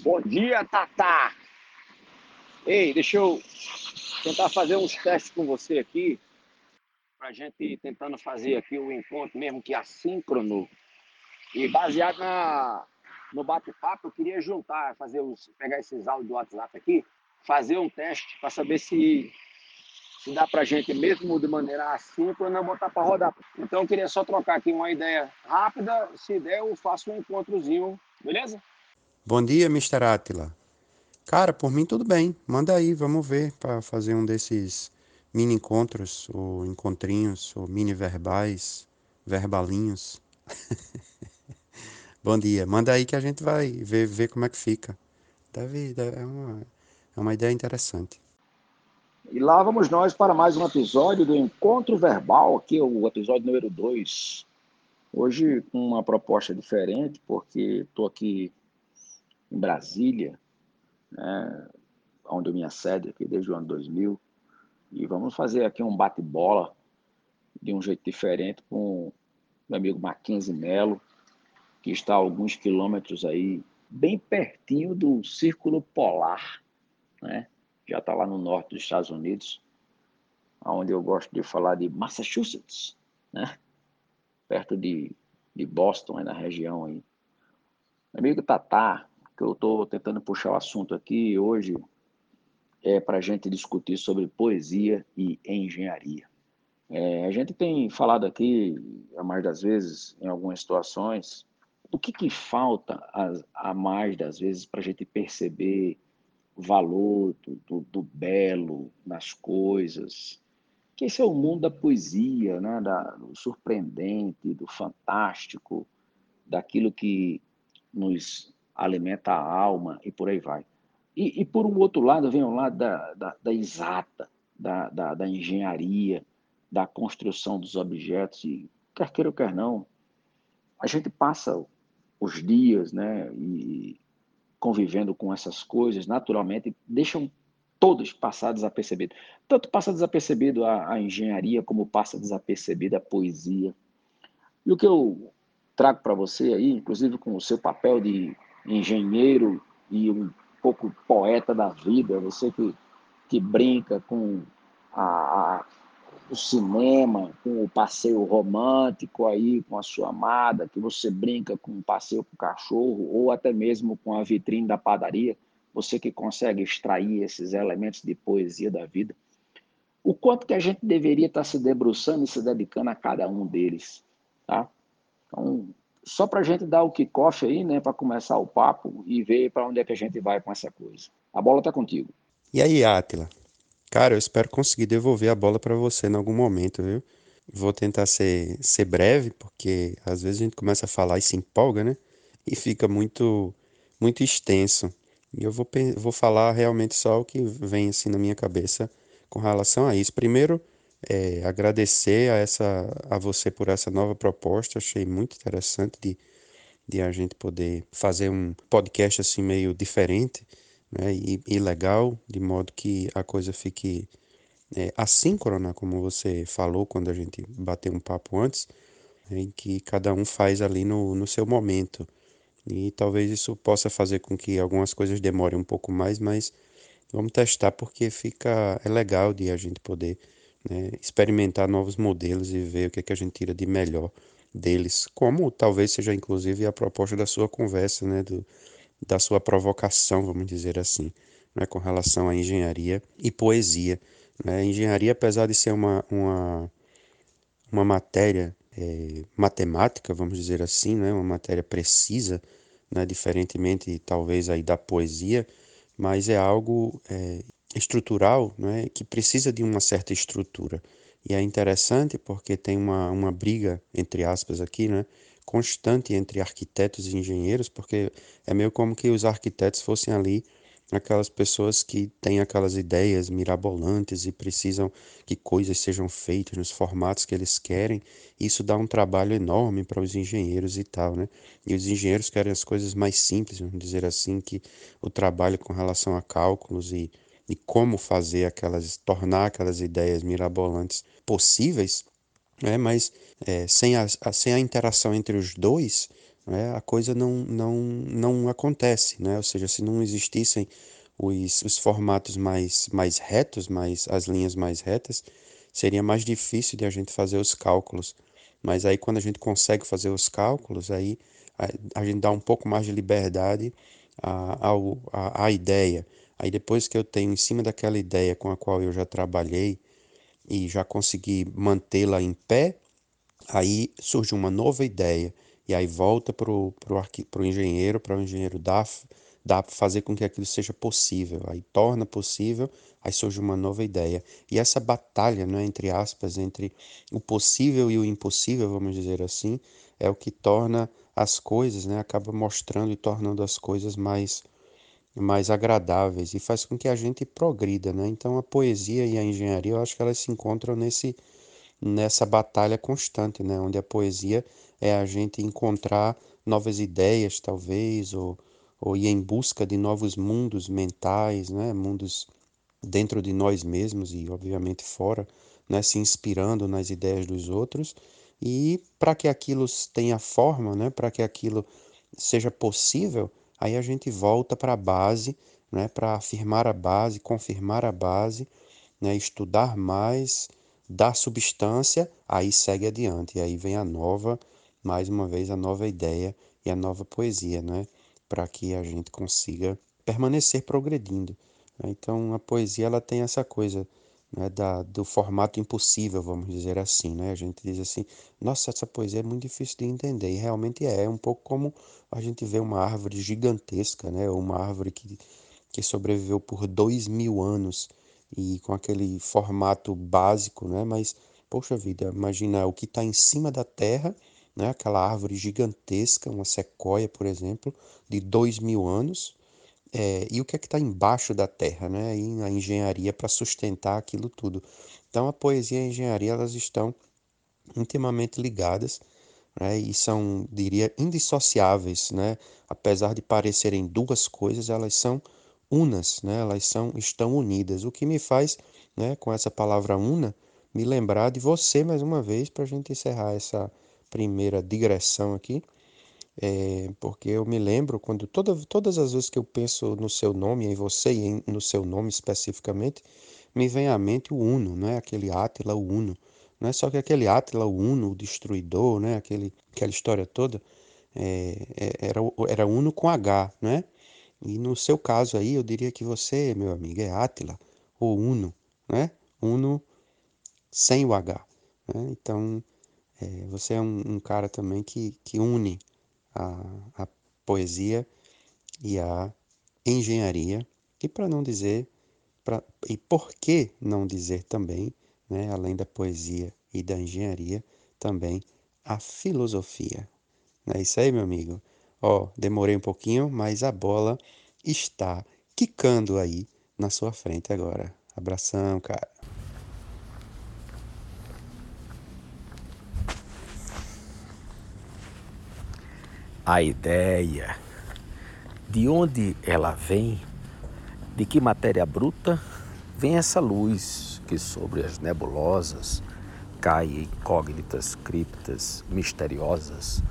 Bom dia, Tatá! Ei, deixa eu tentar fazer uns testes com você aqui, para a gente tentando fazer aqui o encontro, mesmo que assíncrono. E baseado na, no bate-papo, eu queria juntar, fazer os, pegar esses áudios do WhatsApp aqui, fazer um teste para saber se, se dá para a gente, mesmo de maneira assíncrona, botar para rodar. Então, eu queria só trocar aqui uma ideia rápida. Se der, eu faço um encontrozinho, beleza? Bom dia, Mr. Atila. Cara, por mim tudo bem. Manda aí, vamos ver para fazer um desses mini encontros, ou encontrinhos, ou mini verbais, verbalinhos. Bom dia. Manda aí que a gente vai ver, ver como é que fica. Deve, é, uma, é uma ideia interessante. E lá vamos nós para mais um episódio do Encontro Verbal, aqui é o episódio número 2. Hoje com uma proposta diferente, porque estou aqui em Brasília, né, onde eu me sede aqui desde o ano 2000, e vamos fazer aqui um bate-bola de um jeito diferente com meu amigo Mackenzie Melo, que está a alguns quilômetros aí, bem pertinho do Círculo Polar, né? já está lá no norte dos Estados Unidos, onde eu gosto de falar de Massachusetts, né? perto de, de Boston, aí na região aí. Meu amigo Tatá, que eu estou tentando puxar o assunto aqui hoje é para a gente discutir sobre poesia e engenharia. É, a gente tem falado aqui, a mais das vezes, em algumas situações, o que, que falta a, a mais das vezes para a gente perceber valor do, do, do, belo nas coisas. Que esse é o mundo da poesia, né? da, do surpreendente, do fantástico, daquilo que nos alimenta a alma e por aí vai. E, e por um outro lado, vem o lado da, da, da exata, da, da, da, engenharia, da construção dos objetos, e quer queira ou quer não, a gente passa os dias, né, e convivendo com essas coisas, naturalmente, deixam todos passar desapercebido. Tanto passa desapercebido a, a engenharia, como passa desapercebida a poesia. E o que eu trago para você aí, inclusive com o seu papel de engenheiro e um pouco poeta da vida, você que, que brinca com a, a, o cinema, com o passeio romântico aí com a sua amada, que você brinca com o passeio com o cachorro, ou até mesmo com a vitrine da padaria, você que consegue extrair esses elementos de poesia da vida, o quanto que a gente deveria estar se debruçando e se dedicando a cada um deles, tá? Então, só para a gente dar o kickoff aí, né, para começar o papo e ver para onde é que a gente vai com essa coisa. A bola está contigo. E aí, Átila? Cara, eu espero conseguir devolver a bola para você em algum momento, viu? Vou tentar ser, ser breve, porque às vezes a gente começa a falar e se empolga, né? E fica muito, muito extenso. E eu vou, vou falar realmente só o que vem assim na minha cabeça com relação a isso. Primeiro, é, agradecer a, essa, a você por essa nova proposta, achei muito interessante de, de a gente poder fazer um podcast assim meio diferente né, e, e legal, de modo que a coisa fique é, assíncrona, como você falou quando a gente bateu um papo antes, né, em que cada um faz ali no, no seu momento. E talvez isso possa fazer com que algumas coisas demorem um pouco mais, mas vamos testar porque fica é legal de a gente poder né, experimentar novos modelos e ver o que, é que a gente tira de melhor deles, como talvez seja inclusive a proposta da sua conversa, né, do, da sua provocação, vamos dizer assim, né, com relação à engenharia e poesia. Né? Engenharia, apesar de ser uma, uma, uma matéria é, matemática, vamos dizer assim, né, uma matéria precisa, né, diferentemente talvez aí da poesia, mas é algo é, estrutural né, que precisa de uma certa estrutura. E é interessante porque tem uma, uma briga, entre aspas, aqui, né, constante entre arquitetos e engenheiros, porque é meio como que os arquitetos fossem ali aquelas pessoas que têm aquelas ideias mirabolantes e precisam que coisas sejam feitas nos formatos que eles querem. Isso dá um trabalho enorme para os engenheiros e tal, né? E os engenheiros querem as coisas mais simples, vamos dizer assim, que o trabalho com relação a cálculos e e como fazer aquelas, tornar aquelas ideias mirabolantes possíveis, né? mas é, sem, a, sem a interação entre os dois, né, a coisa não, não, não acontece, né? Ou seja, se não existissem os, os formatos mais, mais retos, mais, as linhas mais retas, seria mais difícil de a gente fazer os cálculos. Mas aí quando a gente consegue fazer os cálculos, aí a, a gente dá um pouco mais de liberdade à, à, à ideia. Aí depois que eu tenho em cima daquela ideia com a qual eu já trabalhei e já consegui mantê-la em pé, aí surge uma nova ideia e aí volta para o engenheiro, para o engenheiro dar, dar fazer com que aquilo seja possível, aí torna possível, aí surge uma nova ideia. E essa batalha, né, entre aspas, entre o possível e o impossível, vamos dizer assim, é o que torna as coisas, né, acaba mostrando e tornando as coisas mais mais agradáveis e faz com que a gente progrida, né? Então a poesia e a engenharia, eu acho que elas se encontram nesse nessa batalha constante, né, onde a poesia é a gente encontrar novas ideias, talvez, ou, ou ir em busca de novos mundos mentais, né? mundos dentro de nós mesmos e, obviamente, fora, né? se inspirando nas ideias dos outros. E para que aquilo tenha forma, né? para que aquilo seja possível, aí a gente volta para a base, né? para afirmar a base, confirmar a base, né? estudar mais, dar substância, aí segue adiante. E aí vem a nova mais uma vez a nova ideia e a nova poesia, né? Para que a gente consiga permanecer progredindo. Né? Então a poesia ela tem essa coisa né, da, do formato impossível, vamos dizer assim, né? A gente diz assim, nossa, essa poesia é muito difícil de entender, e realmente é, é um pouco como a gente vê uma árvore gigantesca, né? Uma árvore que, que sobreviveu por dois mil anos e com aquele formato básico, né? Mas, poxa vida, imagina o que está em cima da terra né? aquela árvore gigantesca, uma sequoia, por exemplo, de dois mil anos, é, e o que é que está embaixo da terra, né? E a engenharia para sustentar aquilo tudo. Então a poesia e a engenharia elas estão intimamente ligadas né? e são, diria, indissociáveis, né? Apesar de parecerem duas coisas, elas são unas, né? Elas são estão unidas. O que me faz, né? Com essa palavra una, me lembrar de você mais uma vez para a gente encerrar essa primeira digressão aqui, é, porque eu me lembro quando toda, todas as vezes que eu penso no seu nome, em você e no seu nome especificamente, me vem à mente o Uno, né? aquele Átila, o Uno. Não é só que aquele Átila, o Uno, o destruidor, né? aquele, aquela história toda, é, era, era Uno com H, né? E no seu caso aí, eu diria que você, meu amigo, é Átila, ou Uno, né? Uno sem o H. Né? Então, é, você é um, um, cara também que, que une a, a poesia e a engenharia, e para não dizer, pra, e por que não dizer também, né, além da poesia e da engenharia, também a filosofia. É isso aí, meu amigo? Ó, demorei um pouquinho, mas a bola está quicando aí na sua frente agora. Abração, cara. A ideia, de onde ela vem, de que matéria bruta vem essa luz que sobre as nebulosas cai incógnitas criptas misteriosas,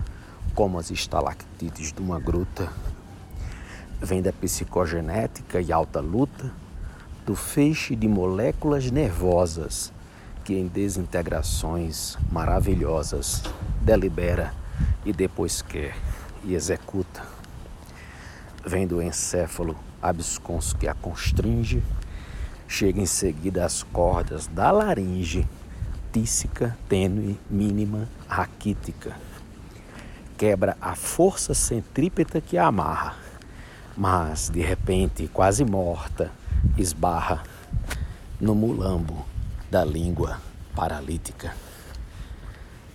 como as estalactites de uma gruta. Vem da psicogenética e alta luta, do feixe de moléculas nervosas que em desintegrações maravilhosas delibera e depois quer e executa. Vem do encéfalo absconso que a constringe, chega em seguida às cordas da laringe, tísica, tênue, mínima, raquítica. Quebra a força centrípeta que a amarra, mas de repente, quase morta, esbarra no mulambo da língua paralítica.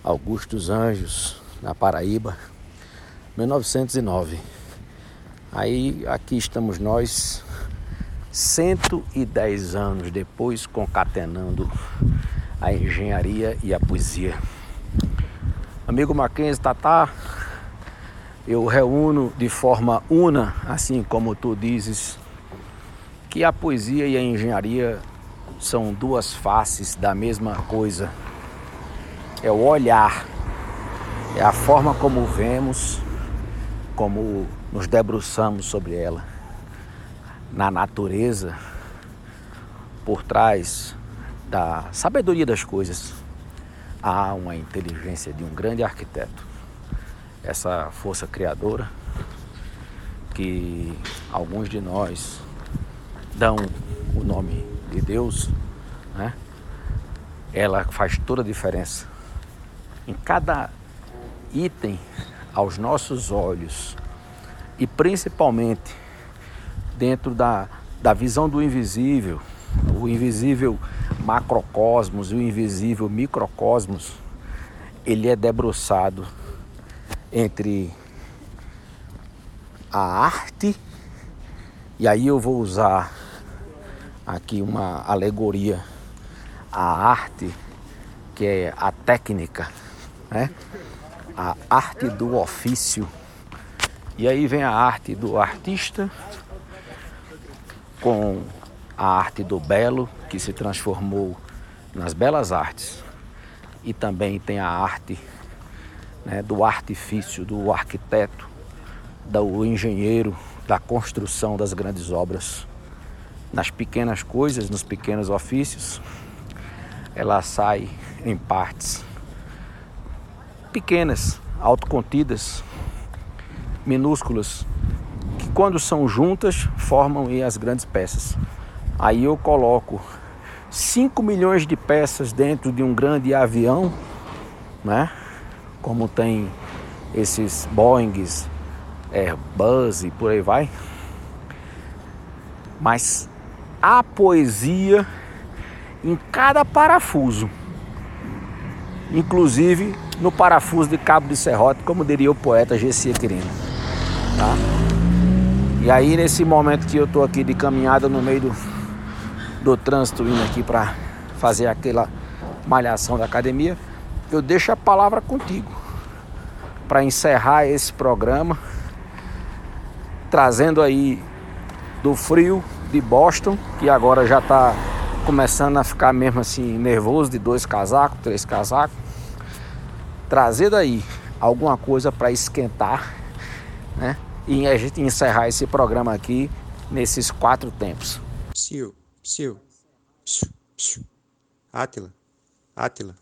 Augustos Anjos, na Paraíba, 1909. Aí aqui estamos nós, 110 anos depois, concatenando a engenharia e a poesia. Amigo Mackenzie Tatá, eu reúno de forma una, assim como tu dizes, que a poesia e a engenharia são duas faces da mesma coisa. É o olhar, é a forma como vemos como nos debruçamos sobre ela, na natureza, por trás da sabedoria das coisas, há uma inteligência de um grande arquiteto. Essa força criadora que alguns de nós dão o nome de Deus, né? ela faz toda a diferença. Em cada item aos nossos olhos e principalmente dentro da, da visão do invisível, o invisível macrocosmos e o invisível microcosmos, ele é debruçado entre a arte, e aí eu vou usar aqui uma alegoria, a arte, que é a técnica, né? A arte do ofício. E aí vem a arte do artista com a arte do belo, que se transformou nas belas artes. E também tem a arte né, do artifício, do arquiteto, do engenheiro, da construção das grandes obras. Nas pequenas coisas, nos pequenos ofícios, ela sai em partes pequenas, autocontidas, minúsculas, que quando são juntas formam as grandes peças. Aí eu coloco 5 milhões de peças dentro de um grande avião, né? Como tem esses Boeings, Airbus e por aí vai. Mas a poesia em cada parafuso, inclusive no parafuso de cabo de serrote, como diria o poeta Gessia Quirino. Tá? E aí nesse momento que eu estou aqui de caminhada no meio do, do trânsito indo aqui para fazer aquela malhação da academia, eu deixo a palavra contigo para encerrar esse programa, trazendo aí do frio de Boston, que agora já está começando a ficar mesmo assim nervoso de dois casacos, três casacos trazer daí alguma coisa para esquentar, né? E a gente encerrar esse programa aqui nesses quatro tempos. Psiu, psiu, psiu, psiu. Átila, Átila,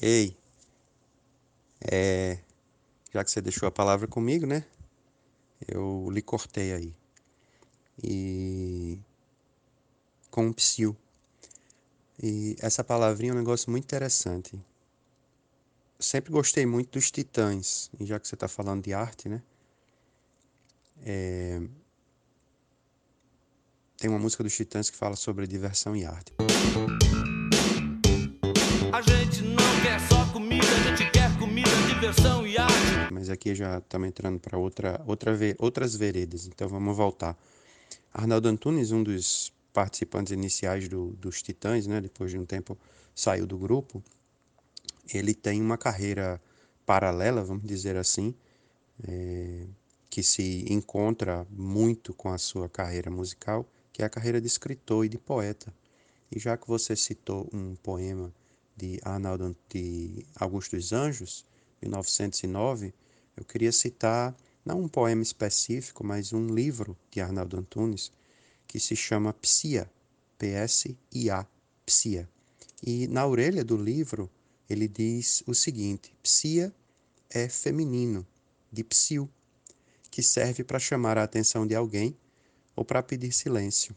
ei, é, já que você deixou a palavra comigo, né? Eu lhe cortei aí. E com um psiu. E essa palavrinha é um negócio muito interessante sempre gostei muito dos Titãs, e já que você está falando de arte, né? É... Tem uma música dos Titãs que fala sobre diversão e arte. A gente não quer só comida, a gente quer comida, diversão e arte. Mas aqui já estamos entrando para outra, outra, outras veredas, então vamos voltar. Arnaldo Antunes, um dos participantes iniciais do, dos Titãs, né? Depois de um tempo saiu do grupo ele tem uma carreira paralela, vamos dizer assim, é, que se encontra muito com a sua carreira musical, que é a carreira de escritor e de poeta. E já que você citou um poema de Arnaldo de Augusto dos Anjos, 1909, eu queria citar não um poema específico, mas um livro de Arnaldo Antunes que se chama Psia, P-S-I-A, Psia. E na orelha do livro ele diz o seguinte: psia é feminino, de psiu, que serve para chamar a atenção de alguém ou para pedir silêncio.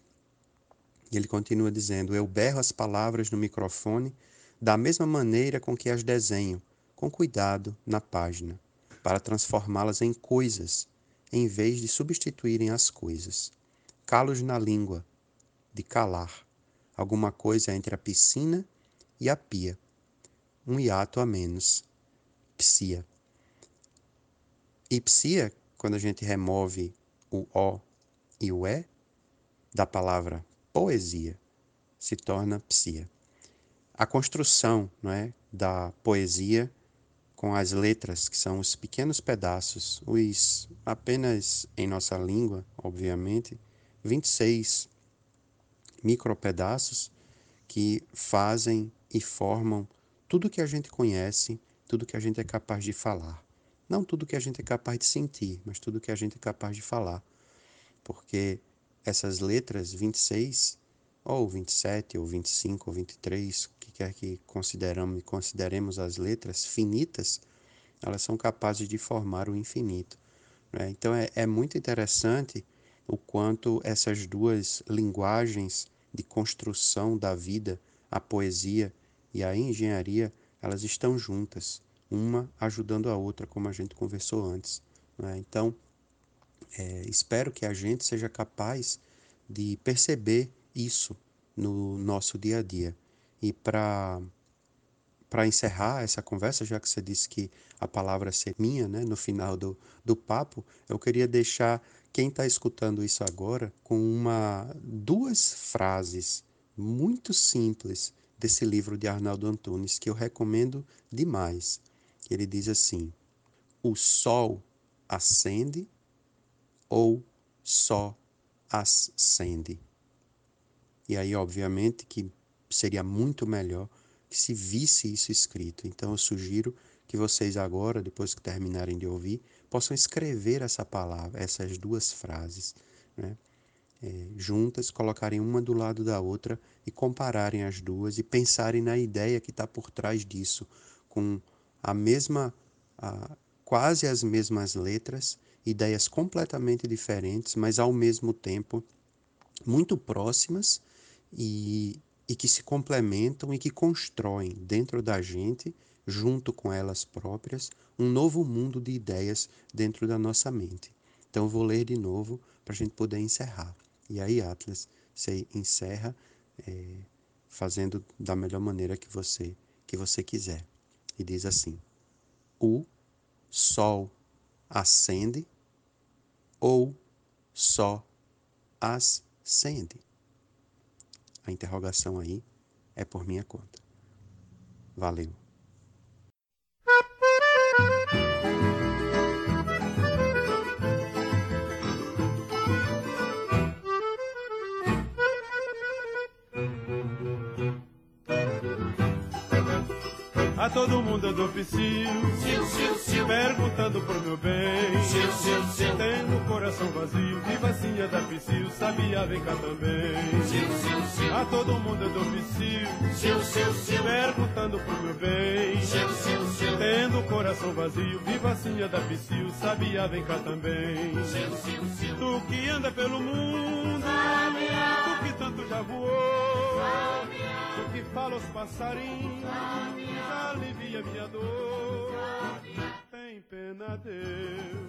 E ele continua dizendo: Eu berro as palavras no microfone da mesma maneira com que as desenho, com cuidado, na página, para transformá-las em coisas, em vez de substituírem as coisas. Calos na língua, de calar, alguma coisa entre a piscina e a pia um hiato a menos. Psia. E psia, quando a gente remove o O e o E da palavra poesia, se torna psia. A construção não é, da poesia com as letras, que são os pequenos pedaços, os apenas em nossa língua, obviamente, 26 micropedaços que fazem e formam tudo que a gente conhece, tudo que a gente é capaz de falar. Não tudo que a gente é capaz de sentir, mas tudo que a gente é capaz de falar. Porque essas letras 26, ou 27, ou 25, ou 23, o que quer que consideramos, consideremos as letras finitas, elas são capazes de formar o infinito. Né? Então é, é muito interessante o quanto essas duas linguagens de construção da vida, a poesia e a engenharia, elas estão juntas, uma ajudando a outra, como a gente conversou antes. Né? Então, é, espero que a gente seja capaz de perceber isso no nosso dia a dia. E para para encerrar essa conversa, já que você disse que a palavra ser minha, né, no final do, do papo, eu queria deixar quem está escutando isso agora com uma duas frases muito simples desse livro de Arnaldo Antunes que eu recomendo demais. Ele diz assim: o sol acende ou só ascende? E aí, obviamente, que seria muito melhor que se visse isso escrito. Então, eu sugiro que vocês agora, depois que terminarem de ouvir, possam escrever essa palavra, essas duas frases, né? É, juntas, colocarem uma do lado da outra e compararem as duas e pensarem na ideia que está por trás disso, com a mesma, a, quase as mesmas letras, ideias completamente diferentes, mas ao mesmo tempo muito próximas e, e que se complementam e que constroem dentro da gente junto com elas próprias, um novo mundo de ideias dentro da nossa mente. Então, vou ler de novo para a gente poder encerrar. E aí, Atlas, você encerra é, fazendo da melhor maneira que você que você quiser. E diz assim: O sol acende ou só ascende? A interrogação aí é por minha conta. Valeu. A todo mundo eu dou psiu, perguntando por meu bem. Sil, sil, sil. Tendo coração vazio, vivacinha da psiu, sabia, vem cá também. Sil, sil, sil. A todo mundo eu dou psiu, sil, sil, perguntando por meu bem. Sil, sil, sil. Tendo coração vazio, vivacinha da psiu, sabia, vem cá também. Sil, sil, sil. Tu que anda pelo mundo, tu que tanto já voou, tu fala os passarinhos alivia minha dor. Tem pena, Deus.